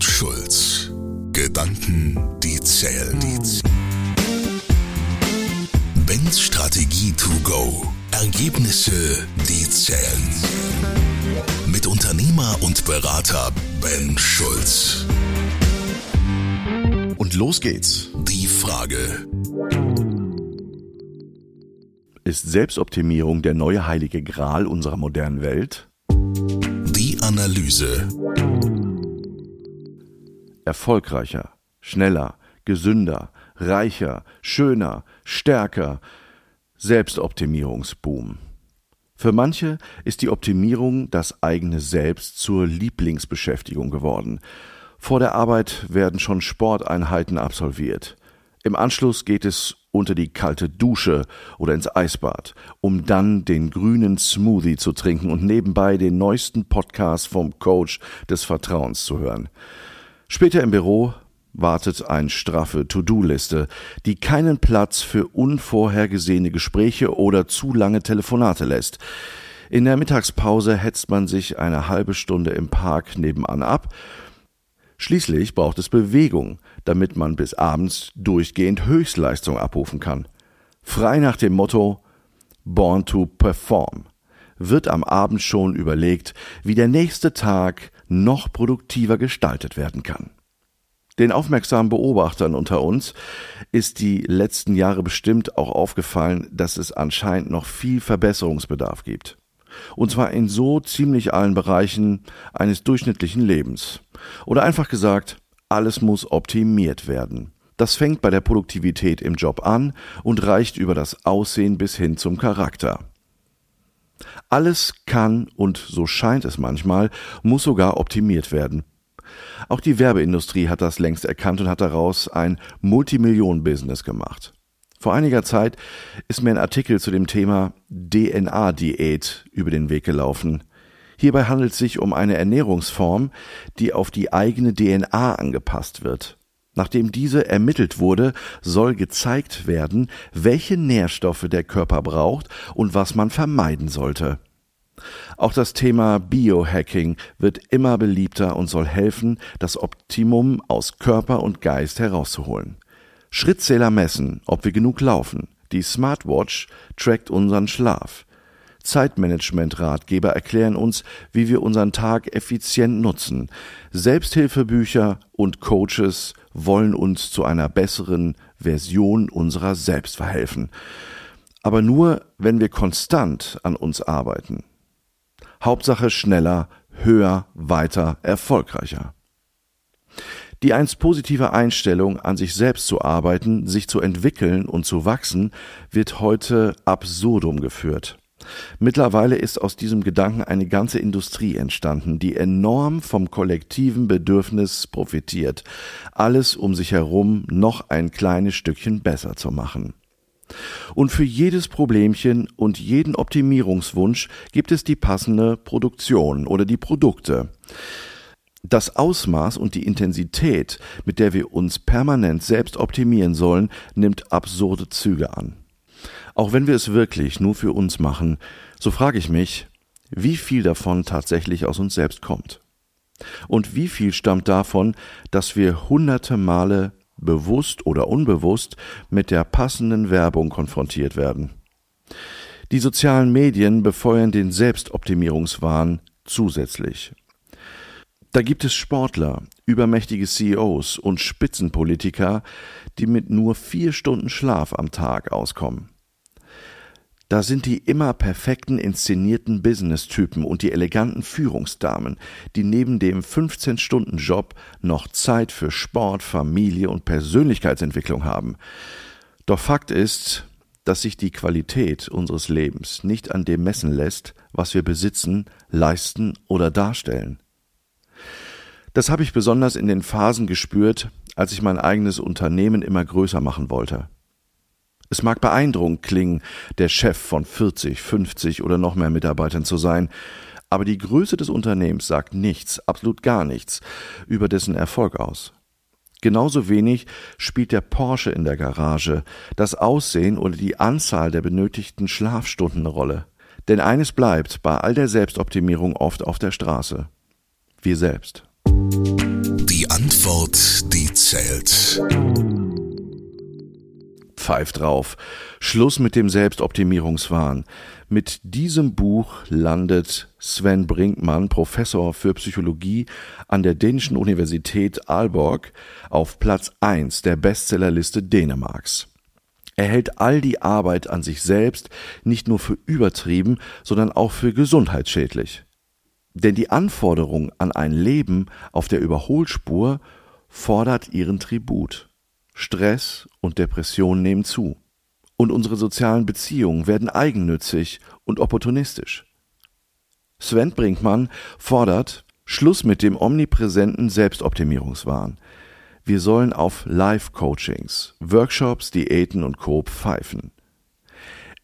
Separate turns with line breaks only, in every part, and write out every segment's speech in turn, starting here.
und Schulz. Gedanken, die zählen. Ben's Strategie to go. Ergebnisse, die zählen. Mit Unternehmer und Berater Ben Schulz.
Und los geht's.
Die Frage.
Ist Selbstoptimierung der neue heilige Gral unserer modernen Welt?
Die Analyse.
Erfolgreicher, schneller, gesünder, reicher, schöner, stärker. Selbstoptimierungsboom. Für manche ist die Optimierung das eigene Selbst zur Lieblingsbeschäftigung geworden. Vor der Arbeit werden schon Sporteinheiten absolviert. Im Anschluss geht es unter die kalte Dusche oder ins Eisbad, um dann den grünen Smoothie zu trinken und nebenbei den neuesten Podcast vom Coach des Vertrauens zu hören. Später im Büro wartet eine straffe To-Do-Liste, die keinen Platz für unvorhergesehene Gespräche oder zu lange Telefonate lässt. In der Mittagspause hetzt man sich eine halbe Stunde im Park nebenan ab. Schließlich braucht es Bewegung, damit man bis abends durchgehend Höchstleistung abrufen kann. Frei nach dem Motto Born to Perform wird am Abend schon überlegt, wie der nächste Tag noch produktiver gestaltet werden kann. Den aufmerksamen Beobachtern unter uns ist die letzten Jahre bestimmt auch aufgefallen, dass es anscheinend noch viel Verbesserungsbedarf gibt. Und zwar in so ziemlich allen Bereichen eines durchschnittlichen Lebens. Oder einfach gesagt, alles muss optimiert werden. Das fängt bei der Produktivität im Job an und reicht über das Aussehen bis hin zum Charakter. Alles kann, und so scheint es manchmal, muss sogar optimiert werden. Auch die Werbeindustrie hat das längst erkannt und hat daraus ein Multimillionen-Business gemacht. Vor einiger Zeit ist mir ein Artikel zu dem Thema DNA-Diät über den Weg gelaufen. Hierbei handelt es sich um eine Ernährungsform, die auf die eigene DNA angepasst wird. Nachdem diese ermittelt wurde, soll gezeigt werden, welche Nährstoffe der Körper braucht und was man vermeiden sollte. Auch das Thema Biohacking wird immer beliebter und soll helfen, das Optimum aus Körper und Geist herauszuholen. Schrittzähler messen, ob wir genug laufen. Die Smartwatch trackt unseren Schlaf. Zeitmanagement-Ratgeber erklären uns, wie wir unseren Tag effizient nutzen. Selbsthilfebücher und Coaches wollen uns zu einer besseren Version unserer selbst verhelfen. Aber nur, wenn wir konstant an uns arbeiten. Hauptsache schneller, höher, weiter, erfolgreicher. Die einst positive Einstellung, an sich selbst zu arbeiten, sich zu entwickeln und zu wachsen, wird heute absurdum geführt. Mittlerweile ist aus diesem Gedanken eine ganze Industrie entstanden, die enorm vom kollektiven Bedürfnis profitiert, alles um sich herum noch ein kleines Stückchen besser zu machen. Und für jedes Problemchen und jeden Optimierungswunsch gibt es die passende Produktion oder die Produkte. Das Ausmaß und die Intensität, mit der wir uns permanent selbst optimieren sollen, nimmt absurde Züge an. Auch wenn wir es wirklich nur für uns machen, so frage ich mich, wie viel davon tatsächlich aus uns selbst kommt. Und wie viel stammt davon, dass wir hunderte Male bewusst oder unbewusst mit der passenden Werbung konfrontiert werden. Die sozialen Medien befeuern den Selbstoptimierungswahn zusätzlich. Da gibt es Sportler, übermächtige CEOs und Spitzenpolitiker, die mit nur vier Stunden Schlaf am Tag auskommen. Da sind die immer perfekten inszenierten Business-Typen und die eleganten Führungsdamen, die neben dem 15-Stunden-Job noch Zeit für Sport, Familie und Persönlichkeitsentwicklung haben. Doch Fakt ist, dass sich die Qualität unseres Lebens nicht an dem messen lässt, was wir besitzen, leisten oder darstellen. Das habe ich besonders in den Phasen gespürt, als ich mein eigenes Unternehmen immer größer machen wollte. Es mag beeindruckend klingen, der Chef von 40, 50 oder noch mehr Mitarbeitern zu sein, aber die Größe des Unternehmens sagt nichts, absolut gar nichts, über dessen Erfolg aus. Genauso wenig spielt der Porsche in der Garage, das Aussehen oder die Anzahl der benötigten Schlafstunden eine Rolle. Denn eines bleibt bei all der Selbstoptimierung oft auf der Straße. Wir selbst.
Antwort, die zählt.
Pfeif drauf. Schluss mit dem Selbstoptimierungswahn. Mit diesem Buch landet Sven Brinkmann, Professor für Psychologie an der dänischen Universität Aalborg, auf Platz 1 der Bestsellerliste Dänemarks. Er hält all die Arbeit an sich selbst nicht nur für übertrieben, sondern auch für gesundheitsschädlich. Denn die Anforderung an ein Leben auf der Überholspur fordert ihren Tribut. Stress und Depression nehmen zu. Und unsere sozialen Beziehungen werden eigennützig und opportunistisch. Sven Brinkmann fordert Schluss mit dem omnipräsenten Selbstoptimierungswahn. Wir sollen auf Live-Coachings, Workshops, Diäten und Co. pfeifen.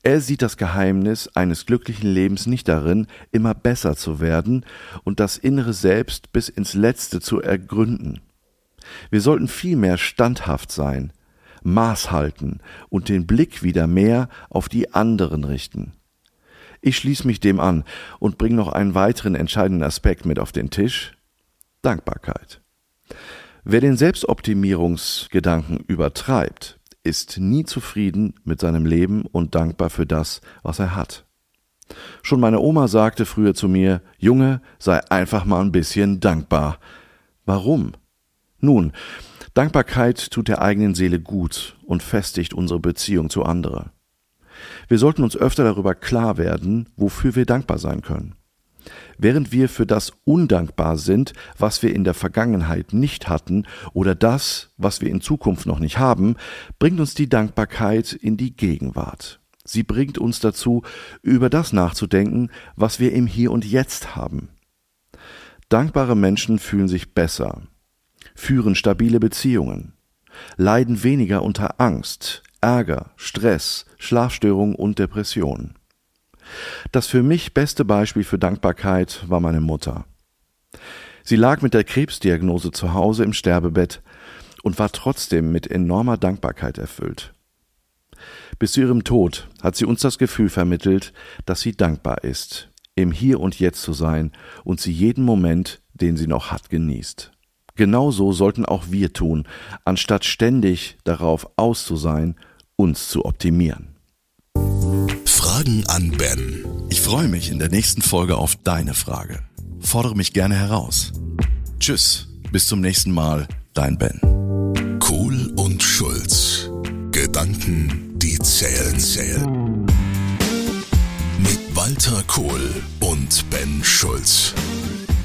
Er sieht das Geheimnis eines glücklichen Lebens nicht darin, immer besser zu werden und das innere Selbst bis ins Letzte zu ergründen. Wir sollten vielmehr standhaft sein, Maß halten und den Blick wieder mehr auf die anderen richten. Ich schließe mich dem an und bringe noch einen weiteren entscheidenden Aspekt mit auf den Tisch Dankbarkeit. Wer den Selbstoptimierungsgedanken übertreibt, ist nie zufrieden mit seinem Leben und dankbar für das, was er hat. Schon meine Oma sagte früher zu mir, Junge, sei einfach mal ein bisschen dankbar. Warum? Nun, Dankbarkeit tut der eigenen Seele gut und festigt unsere Beziehung zu anderen. Wir sollten uns öfter darüber klar werden, wofür wir dankbar sein können. Während wir für das undankbar sind, was wir in der Vergangenheit nicht hatten oder das, was wir in Zukunft noch nicht haben, bringt uns die Dankbarkeit in die Gegenwart. Sie bringt uns dazu, über das nachzudenken, was wir im Hier und Jetzt haben. Dankbare Menschen fühlen sich besser, führen stabile Beziehungen, leiden weniger unter Angst, Ärger, Stress, Schlafstörungen und Depressionen. Das für mich beste Beispiel für Dankbarkeit war meine Mutter. Sie lag mit der Krebsdiagnose zu Hause im Sterbebett und war trotzdem mit enormer Dankbarkeit erfüllt. Bis zu ihrem Tod hat sie uns das Gefühl vermittelt, dass sie dankbar ist, im Hier und Jetzt zu sein und sie jeden Moment, den sie noch hat, genießt. Genauso sollten auch wir tun, anstatt ständig darauf aus zu sein, uns zu optimieren.
Fragen an Ben.
Ich freue mich in der nächsten Folge auf deine Frage. Fordere mich gerne heraus. Tschüss, bis zum nächsten Mal, dein Ben.
Kohl und Schulz. Gedanken, die zählen, zählen. Mit Walter Kohl und Ben Schulz.